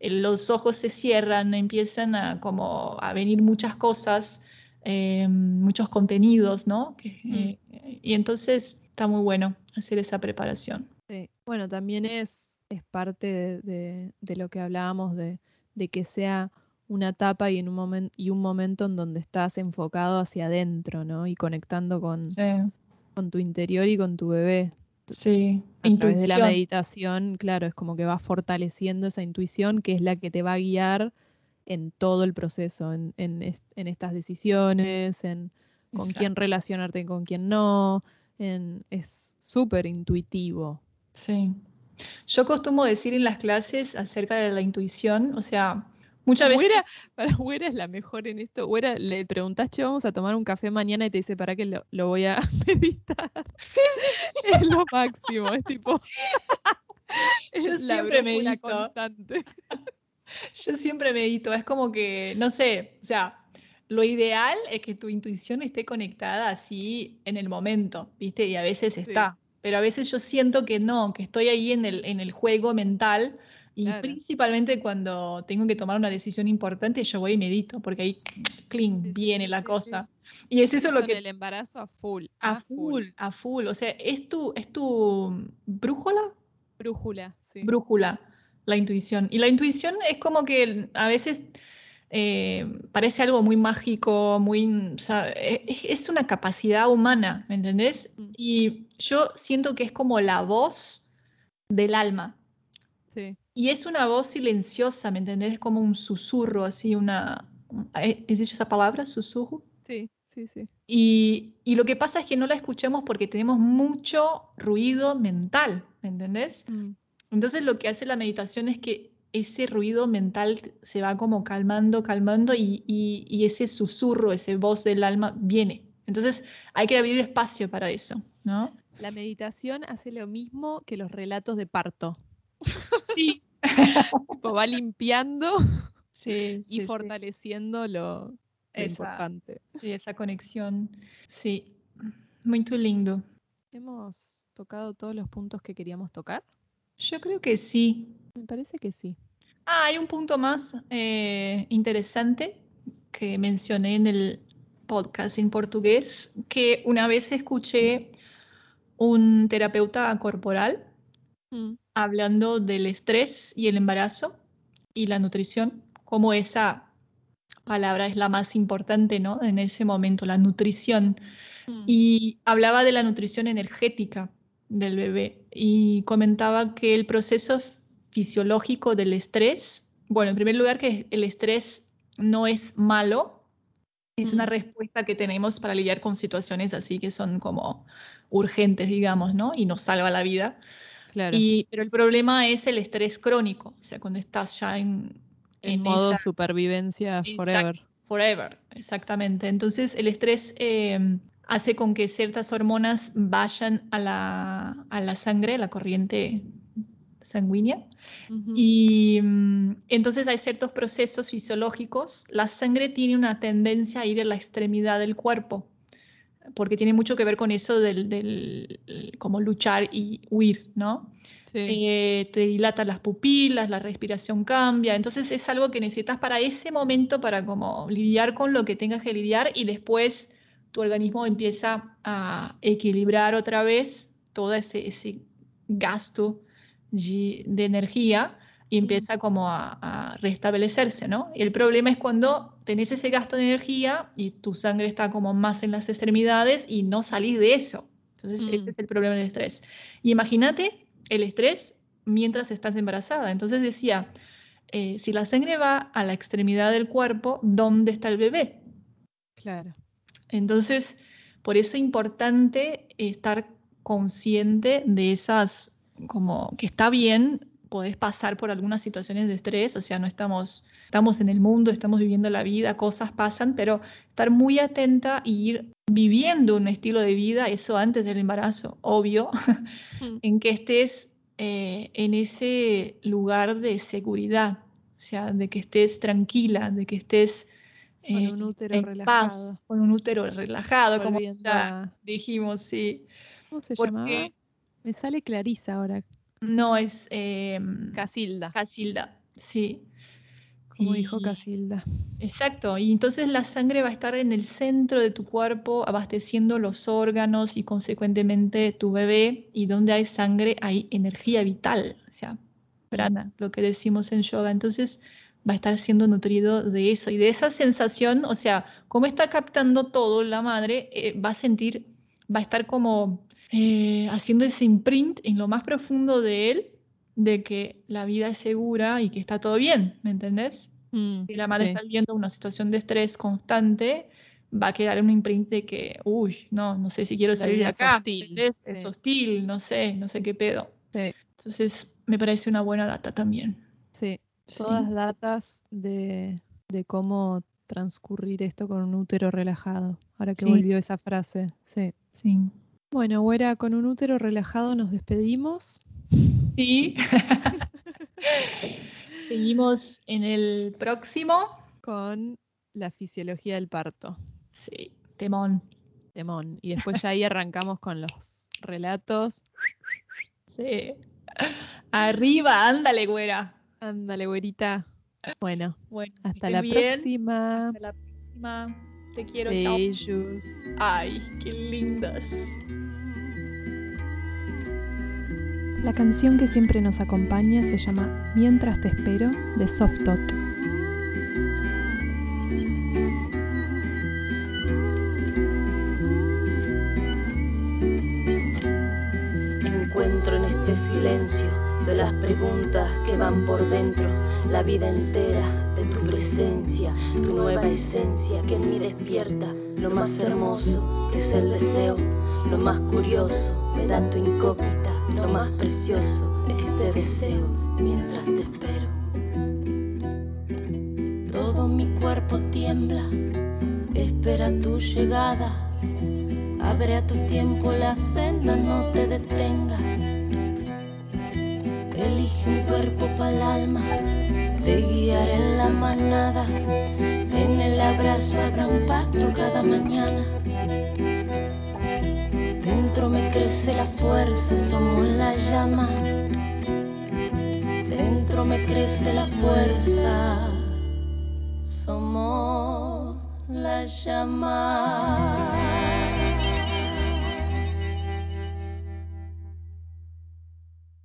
los ojos se cierran, empiezan a como a venir muchas cosas eh, muchos contenidos, ¿no? Mm. Eh, y entonces está muy bueno hacer esa preparación. Sí. Bueno, también es, es parte de, lo que hablábamos de, que sea una etapa y, en un momento y un momento en donde estás enfocado hacia adentro, ¿no? Y conectando con, con tu interior y con tu bebé. Sí, a través de la meditación, claro, es como que va fortaleciendo esa intuición que es la que te va a guiar en todo el proceso, en, estas decisiones, en con quién relacionarte y con quién no. es súper intuitivo. Sí. Yo costumo decir en las clases acerca de la intuición, o sea, muchas veces... para Güera es la mejor en esto. Güera, le preguntas, che, vamos a tomar un café mañana y te dice, ¿para qué lo, voy a meditar? Sí, Es lo máximo, es tipo... Yo siempre medito. constante. Yo siempre medito, es como que, no sé, o sea, lo ideal es que tu intuición esté conectada así en el momento, ¿viste? Y a veces está, pero a veces yo siento que no, que estoy ahí en el, en el juego mental y principalmente cuando tengo que tomar una decisión importante, yo voy y medito, porque ahí, clean, viene la cosa. Y es eso, lo que... el embarazo a full. A, full, a full. O sea, ¿es tu, es tu brújula? Brújula, sí. Brújula la intuición. Y la intuición es como que a veces eh, parece algo muy mágico, muy, es, una capacidad humana, ¿me entendés? Mm. Y yo siento que es como la voz del alma. Sí. Y es una voz silenciosa, ¿me entendés? Es como un susurro, así, una... ¿Existe esa palabra, susurro? Sí, sí, sí. Y, y, lo que pasa es que no la escuchamos porque tenemos mucho ruido mental, ¿me entendés? Mm. Entonces lo que hace la meditación es que ese ruido mental se va como calmando, calmando y, ese susurro, ese voz del alma viene. Entonces hay que abrir espacio para eso, ¿no? La meditación hace lo mismo que los relatos de parto. Sí. va limpiando sí, y fortaleciendo lo, importante. Sí, esa conexión. Sí, muy lindo. ¿Hemos tocado todos los puntos que queríamos tocar? Yo creo que sí. Me parece que sí. Ah, hay un punto más eh, interesante que mencioné en el podcast en portugués, que una vez escuché un terapeuta corporal mm. hablando del estrés y el embarazo y la nutrición, como esa palabra es la más importante, ¿no? En ese momento, la nutrición. Mm. Y hablaba de la nutrición energética, del bebé y comentaba que el proceso fisiológico del estrés, bueno, en primer lugar que el estrés no es malo, es una mm. respuesta que tenemos para lidiar con situaciones así que son como urgentes, digamos, ¿no? Y nos salva la vida. Claro. Y, pero el problema es el estrés crónico, o sea, cuando estás ya en... En, modo supervivencia forever. forever, exactamente. Entonces, el estrés eh, hace con que ciertas hormonas vayan a la, a la sangre, a la corriente sanguínea. Y mm, entonces hay ciertos procesos fisiológicos. La sangre tiene una tendencia a ir a la extremidad del cuerpo, porque tiene mucho que ver con eso del, del como luchar y huir, ¿no? Eh, te dilatan las pupilas, la respiración cambia. Entonces es algo que necesitas para ese momento, para como lidiar con lo que tengas que lidiar y después tu organismo empieza a equilibrar otra vez todo ese, gasto de, energía y empieza como a, restablecerse, ¿no? Y el problema es cuando tenés ese gasto de energía y tu sangre está como más en las extremidades y no salís de eso. Entonces, ese mm. es el problema del estrés. Y imagínate el estrés mientras estás embarazada. Entonces decía, eh, si la sangre va a la extremidad del cuerpo, ¿dónde está el bebé? Claro. Entonces, por eso es importante estar consciente de esas, como que está bien podés pasar por algunas situaciones de estrés, o sea, no estamos, estamos en el mundo, estamos viviendo la vida, cosas pasan, pero estar muy atenta y ir viviendo un estilo de vida, eso antes del embarazo, obvio, hmm. en que estés eh, en ese lugar de seguridad, o sea, de que estés tranquila, de que estés con un útero relajado. Paz, con un útero relajado, como ya dijimos, sí. ¿Cómo se llamaba? Me sale Clarisa ahora. No, es eh, Casilda. Casilda, sí. Como dijo Casilda. Exacto, y entonces la sangre va a estar en el centro de tu cuerpo, abasteciendo los órganos y consecuentemente tu bebé, y donde hay sangre hay energía vital, o sea, prana, lo que decimos en yoga. Entonces va a estar siendo nutrido de eso y de esa sensación, o sea, como está captando todo la madre, eh, va a sentir, va a estar como eh, haciendo ese imprint en lo más profundo de él de que la vida es segura y que está todo bien, ¿me entendés? Mm, si la madre está viviendo una situación de estrés constante, va a quedar un imprint de que, uy, no, no sé si quiero salir de acá, hostil, es hostil, no sé, no sé qué pedo. Entonces, me parece una buena data también. Sí, todas datas de, de cómo transcurrir esto con un útero relajado. Ahora que volvió esa frase, sí. Sí. Bueno, Güera, con un útero relajado nos despedimos. Sí. Seguimos en el próximo. Con la fisiología del parto. Sí, temón. Temón. Y después ya ahí arrancamos con los relatos. Sí. Arriba, ándale, güera. Ándale, güerita. Bueno, bueno hasta la próxima. Hasta la próxima. Te quiero, Beijos. Ay, qué lindas. La canción que siempre nos acompaña se llama Mientras te espero de Softot. Encuentro en este silencio de las preguntas que van por dentro, la vida entera de tu presencia, tu nueva esencia que en mí despierta lo más hermoso que es el deseo, lo más curioso me da tu incógnita, lo más precioso este deseo mientras te espero. Todo mi cuerpo tiembla, espera tu llegada. Abre a tu tiempo la senda, no te detengas. Elige un cuerpo para el alma te guiaré en la manada. En el abrazo habrá un pacto cada mañana. Dentro me crece la fuerza, somos la llama. Dentro me crece la fuerza, somos la llama.